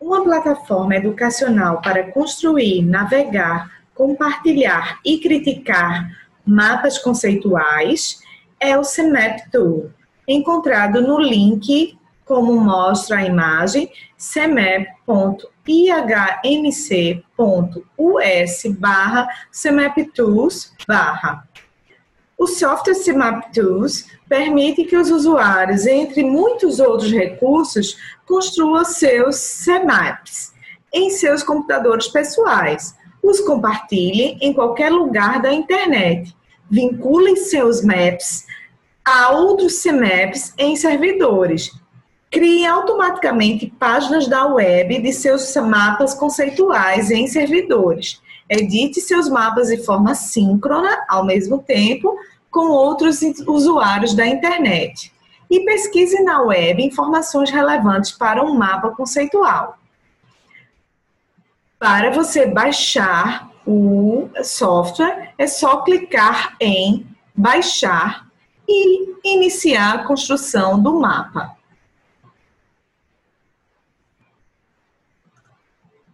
Uma plataforma educacional para construir, navegar, compartilhar e criticar mapas conceituais é o CMAP Tool, encontrado no link, como mostra a imagem, cmap.ihmc.us barra cmaptools barra. O software CMAP Tools permite que os usuários, entre muitos outros recursos, construam seus CMAPs em seus computadores pessoais, os compartilhem em qualquer lugar da internet, vinculem seus maps a outros CMAPs em servidores, criem automaticamente páginas da web de seus mapas conceituais em servidores, edite seus mapas de forma síncrona ao mesmo tempo com outros usuários da internet e pesquise na web informações relevantes para um mapa conceitual. Para você baixar o software, é só clicar em baixar e iniciar a construção do mapa.